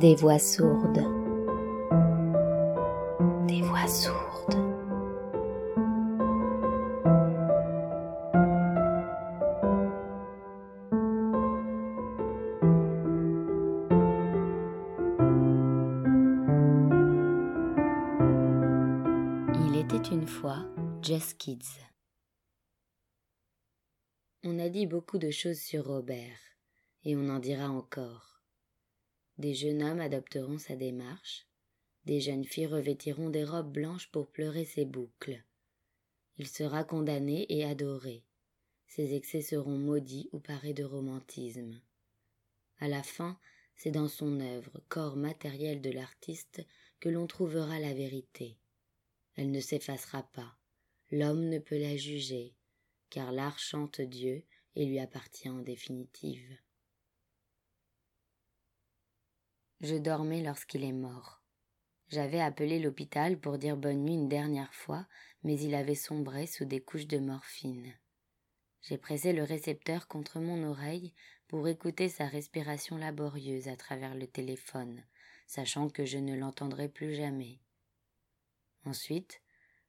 Des voix sourdes. Des voix sourdes. Il était une fois Just Kids. On a dit beaucoup de choses sur Robert, et on en dira encore. Des jeunes hommes adopteront sa démarche, des jeunes filles revêtiront des robes blanches pour pleurer ses boucles. Il sera condamné et adoré. Ses excès seront maudits ou parés de romantisme. À la fin, c'est dans son œuvre, corps matériel de l'artiste, que l'on trouvera la vérité. Elle ne s'effacera pas. L'homme ne peut la juger, car l'art chante Dieu et lui appartient en définitive. Je dormais lorsqu'il est mort. J'avais appelé l'hôpital pour dire bonne nuit une dernière fois, mais il avait sombré sous des couches de morphine. J'ai pressé le récepteur contre mon oreille pour écouter sa respiration laborieuse à travers le téléphone, sachant que je ne l'entendrai plus jamais. Ensuite,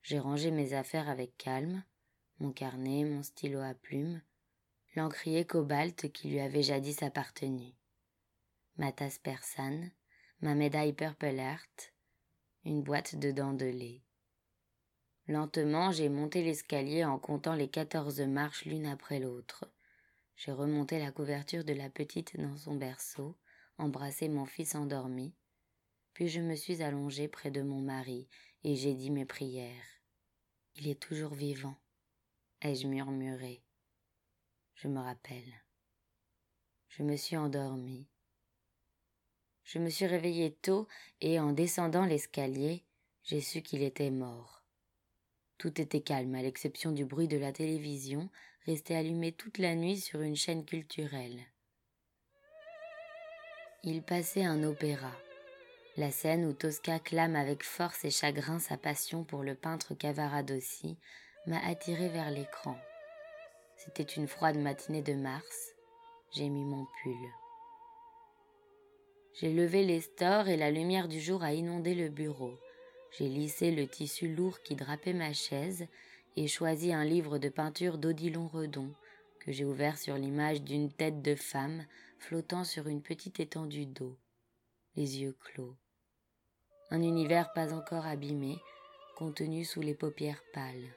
j'ai rangé mes affaires avec calme, mon carnet, mon stylo à plumes, l'encrier cobalt qui lui avait jadis appartenu, ma tasse persane, ma médaille Purple Heart, une boîte de dents de lait. Lentement, j'ai monté l'escalier en comptant les quatorze marches l'une après l'autre. J'ai remonté la couverture de la petite dans son berceau, embrassé mon fils endormi, puis je me suis allongée près de mon mari et j'ai dit mes prières. Il est toujours vivant, ai-je murmuré. Je me rappelle. Je me suis endormie. Je me suis réveillée tôt et en descendant l'escalier, j'ai su qu'il était mort. Tout était calme à l'exception du bruit de la télévision, restée allumée toute la nuit sur une chaîne culturelle. Il passait un opéra. La scène où Tosca clame avec force et chagrin sa passion pour le peintre Cavaradossi m'a attiré vers l'écran. C'était une froide matinée de mars. J'ai mis mon pull. J'ai levé les stores et la lumière du jour a inondé le bureau. J'ai lissé le tissu lourd qui drapait ma chaise et choisi un livre de peinture d'Odilon Redon que j'ai ouvert sur l'image d'une tête de femme flottant sur une petite étendue d'eau, les yeux clos un univers pas encore abîmé, contenu sous les paupières pâles.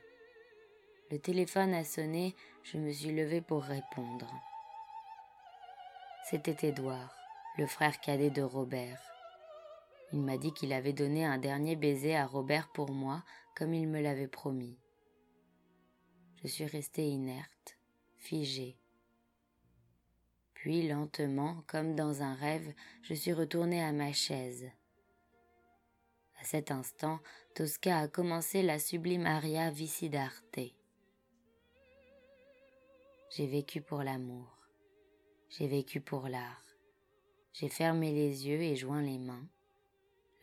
Le téléphone a sonné, je me suis levée pour répondre. C'était Édouard, le frère cadet de Robert. Il m'a dit qu'il avait donné un dernier baiser à Robert pour moi, comme il me l'avait promis. Je suis restée inerte, figée. Puis lentement, comme dans un rêve, je suis retournée à ma chaise. À cet instant, Tosca a commencé la sublime aria Vicidarte. J'ai vécu pour l'amour. J'ai vécu pour l'art. J'ai fermé les yeux et joint les mains.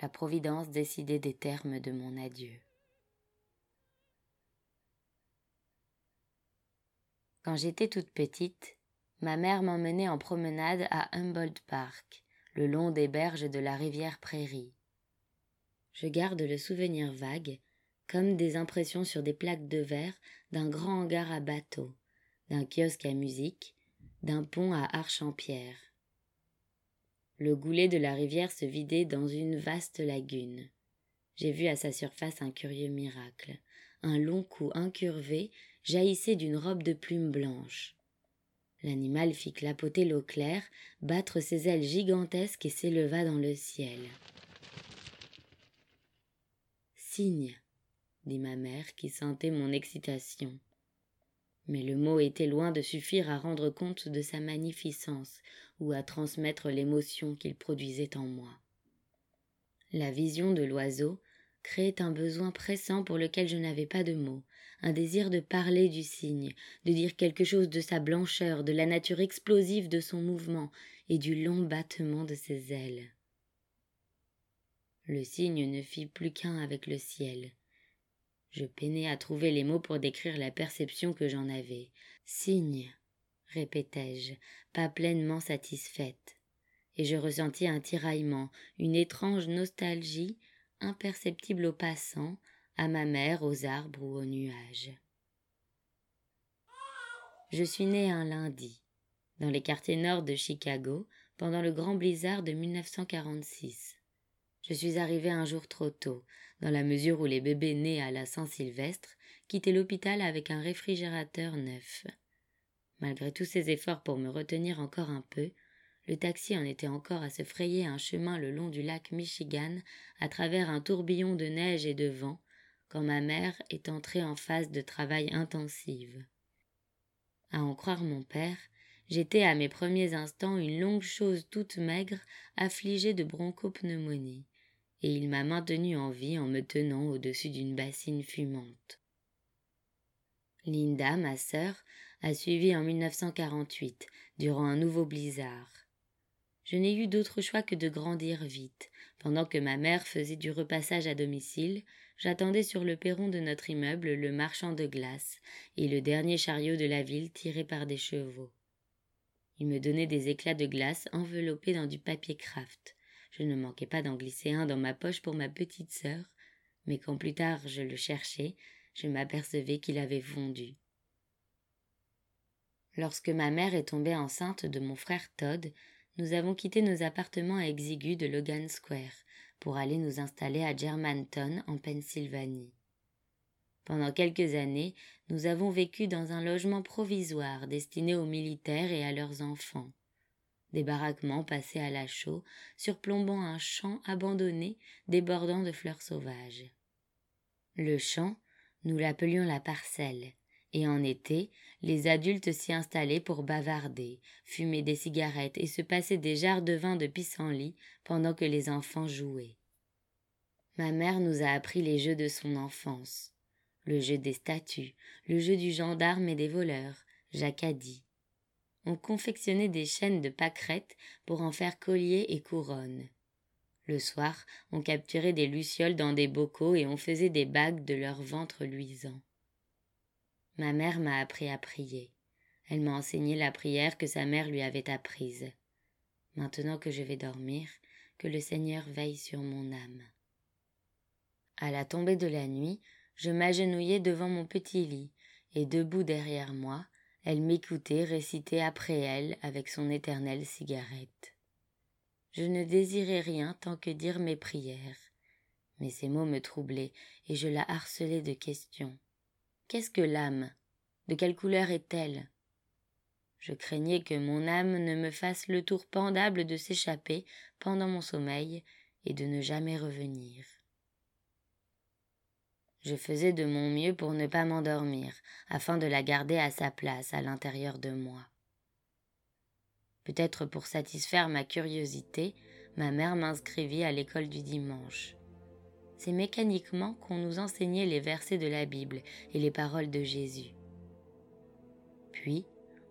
La Providence décidait des termes de mon adieu. Quand j'étais toute petite, ma mère m'emmenait en promenade à Humboldt Park, le long des berges de la rivière Prairie je garde le souvenir vague, comme des impressions sur des plaques de verre d'un grand hangar à bateau, d'un kiosque à musique, d'un pont à arche en pierre. Le goulet de la rivière se vidait dans une vaste lagune. J'ai vu à sa surface un curieux miracle. Un long cou incurvé jaillissait d'une robe de plumes blanches. L'animal fit clapoter l'eau claire, battre ses ailes gigantesques et s'éleva dans le ciel. Signe, dit ma mère qui sentait mon excitation. Mais le mot était loin de suffire à rendre compte de sa magnificence ou à transmettre l'émotion qu'il produisait en moi. La vision de l'oiseau créait un besoin pressant pour lequel je n'avais pas de mots, un désir de parler du cygne, de dire quelque chose de sa blancheur, de la nature explosive de son mouvement et du long battement de ses ailes. Le cygne ne fit plus qu'un avec le ciel. Je peinai à trouver les mots pour décrire la perception que j'en avais. Cygne, répétai-je, pas pleinement satisfaite. et je ressentis un tiraillement, une étrange nostalgie, imperceptible aux passants, à ma mère, aux arbres ou aux nuages. Je suis né un lundi, dans les quartiers nord de Chicago, pendant le grand blizzard de 1946. Je suis arrivé un jour trop tôt, dans la mesure où les bébés nés à la Saint-Sylvestre quittaient l'hôpital avec un réfrigérateur neuf. Malgré tous ses efforts pour me retenir encore un peu, le taxi en était encore à se frayer un chemin le long du lac Michigan à travers un tourbillon de neige et de vent, quand ma mère est entrée en phase de travail intensive. À en croire mon père, j'étais à mes premiers instants une longue chose toute maigre, affligée de bronchopneumonie et il m'a maintenu en vie en me tenant au-dessus d'une bassine fumante. Linda, ma sœur, a suivi en 1948, durant un nouveau blizzard. Je n'ai eu d'autre choix que de grandir vite. Pendant que ma mère faisait du repassage à domicile, j'attendais sur le perron de notre immeuble le marchand de glace et le dernier chariot de la ville tiré par des chevaux. Il me donnait des éclats de glace enveloppés dans du papier kraft. Je ne manquais pas d'en glisser un dans ma poche pour ma petite sœur, mais quand plus tard je le cherchais, je m'apercevais qu'il avait fondu. Lorsque ma mère est tombée enceinte de mon frère Todd, nous avons quitté nos appartements exigus de Logan Square pour aller nous installer à Germantown en Pennsylvanie. Pendant quelques années, nous avons vécu dans un logement provisoire destiné aux militaires et à leurs enfants des baraquements passés à la chaux, surplombant un champ abandonné débordant de fleurs sauvages. Le champ, nous l'appelions la parcelle, et en été, les adultes s'y installaient pour bavarder, fumer des cigarettes et se passer des jarres de vin de pissenlit pendant que les enfants jouaient. Ma mère nous a appris les jeux de son enfance, le jeu des statues, le jeu du gendarme et des voleurs, Jacadie, on confectionnait des chaînes de pâquerettes pour en faire colliers et couronnes. Le soir, on capturait des lucioles dans des bocaux et on faisait des bagues de leur ventre luisant. Ma mère m'a appris à prier. Elle m'a enseigné la prière que sa mère lui avait apprise. Maintenant que je vais dormir, que le Seigneur veille sur mon âme. À la tombée de la nuit, je m'agenouillai devant mon petit lit, et debout derrière moi, elle m'écoutait réciter après elle avec son éternelle cigarette. Je ne désirais rien tant que dire mes prières. Mais ces mots me troublaient, et je la harcelais de questions. Qu'est-ce que l'âme? De quelle couleur est-elle? Je craignais que mon âme ne me fasse le tour pendable de s'échapper pendant mon sommeil et de ne jamais revenir. Je faisais de mon mieux pour ne pas m'endormir, afin de la garder à sa place à l'intérieur de moi. Peut-être pour satisfaire ma curiosité, ma mère m'inscrivit à l'école du dimanche. C'est mécaniquement qu'on nous enseignait les versets de la Bible et les paroles de Jésus. Puis,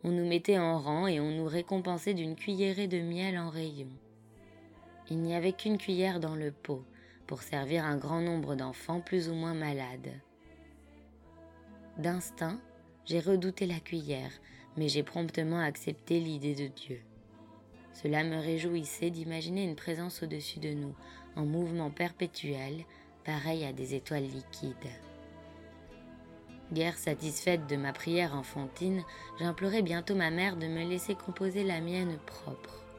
on nous mettait en rang et on nous récompensait d'une cuillerée de miel en rayon. Il n'y avait qu'une cuillère dans le pot, pour servir un grand nombre d'enfants plus ou moins malades. D'instinct, j'ai redouté la cuillère, mais j'ai promptement accepté l'idée de Dieu. Cela me réjouissait d'imaginer une présence au-dessus de nous, en mouvement perpétuel, pareil à des étoiles liquides. Guère satisfaite de ma prière enfantine, j'implorai bientôt ma mère de me laisser composer la mienne propre.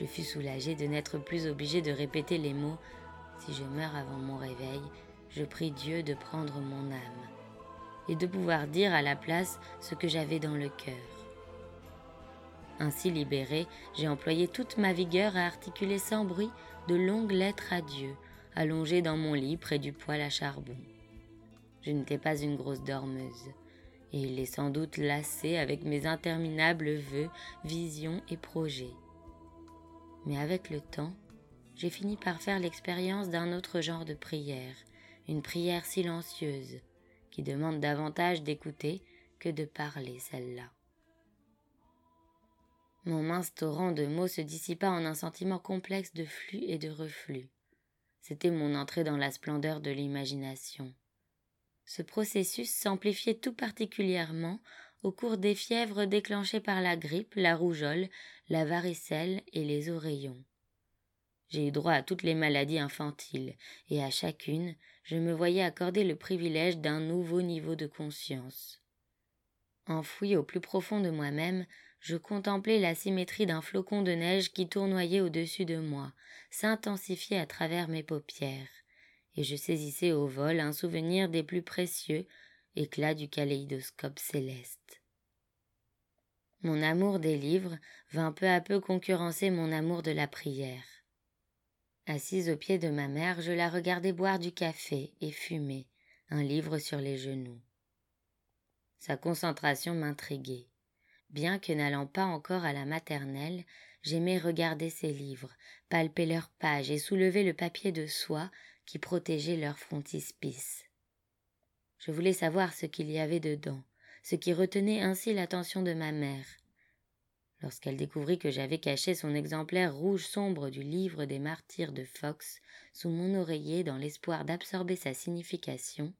Je fus soulagée de n'être plus obligée de répéter les mots Si je meurs avant mon réveil, je prie Dieu de prendre mon âme, et de pouvoir dire à la place ce que j'avais dans le cœur. Ainsi libérée, j'ai employé toute ma vigueur à articuler sans bruit de longues lettres à Dieu, allongées dans mon lit près du poêle à charbon. Je n'étais pas une grosse dormeuse, et il est sans doute lassé avec mes interminables vœux, visions et projets. Mais avec le temps, j'ai fini par faire l'expérience d'un autre genre de prière, une prière silencieuse, qui demande davantage d'écouter que de parler celle-là. Mon mince torrent de mots se dissipa en un sentiment complexe de flux et de reflux. C'était mon entrée dans la splendeur de l'imagination. Ce processus s'amplifiait tout particulièrement au cours des fièvres déclenchées par la grippe, la rougeole, la varicelle et les oreillons. J'ai eu droit à toutes les maladies infantiles, et à chacune, je me voyais accorder le privilège d'un nouveau niveau de conscience. Enfoui au plus profond de moi-même, je contemplais la symétrie d'un flocon de neige qui tournoyait au-dessus de moi, s'intensifiait à travers mes paupières, et je saisissais au vol un souvenir des plus précieux, éclat du kaléidoscope céleste. Mon amour des livres vint peu à peu concurrencer mon amour de la prière. Assise au pied de ma mère, je la regardais boire du café et fumer, un livre sur les genoux. Sa concentration m'intriguait. Bien que n'allant pas encore à la maternelle, j'aimais regarder ses livres, palper leurs pages et soulever le papier de soie qui protégeait leur frontispice. Je voulais savoir ce qu'il y avait dedans, ce qui retenait ainsi l'attention de ma mère. Lorsqu'elle découvrit que j'avais caché son exemplaire rouge sombre du livre des martyrs de Fox sous mon oreiller dans l'espoir d'absorber sa signification,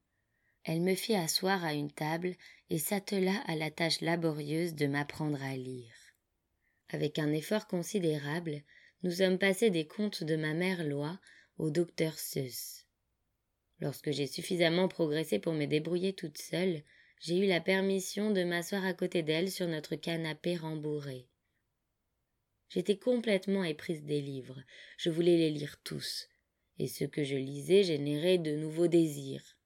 elle me fit asseoir à une table et s'attela à la tâche laborieuse de m'apprendre à lire. Avec un effort considérable, nous sommes passés des contes de ma mère Loi au docteur Seuss. Lorsque j'ai suffisamment progressé pour me débrouiller toute seule, j'ai eu la permission de m'asseoir à côté d'elle sur notre canapé rembourré. J'étais complètement éprise des livres, je voulais les lire tous, et ce que je lisais générait de nouveaux désirs.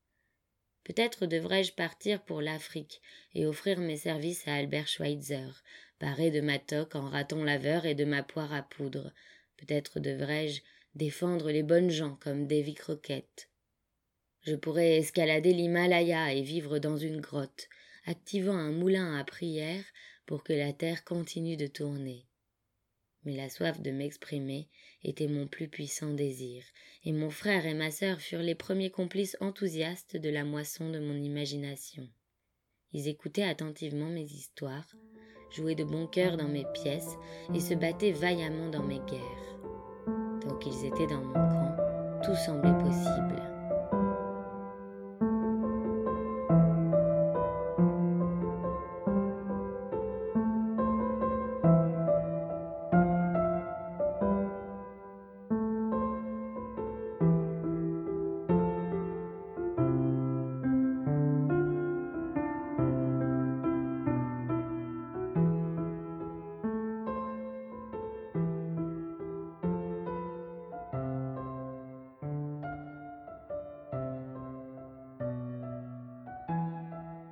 Peut-être devrais-je partir pour l'Afrique et offrir mes services à Albert Schweitzer, paré de ma toque en raton laveur et de ma poire à poudre. Peut-être devrais-je défendre les bonnes gens comme Davy Crockett. Je pourrais escalader l'Himalaya et vivre dans une grotte, activant un moulin à prière pour que la terre continue de tourner. Mais la soif de m'exprimer était mon plus puissant désir, et mon frère et ma sœur furent les premiers complices enthousiastes de la moisson de mon imagination. Ils écoutaient attentivement mes histoires, jouaient de bon cœur dans mes pièces et se battaient vaillamment dans mes guerres. Tant qu'ils étaient dans mon camp, tout semblait possible.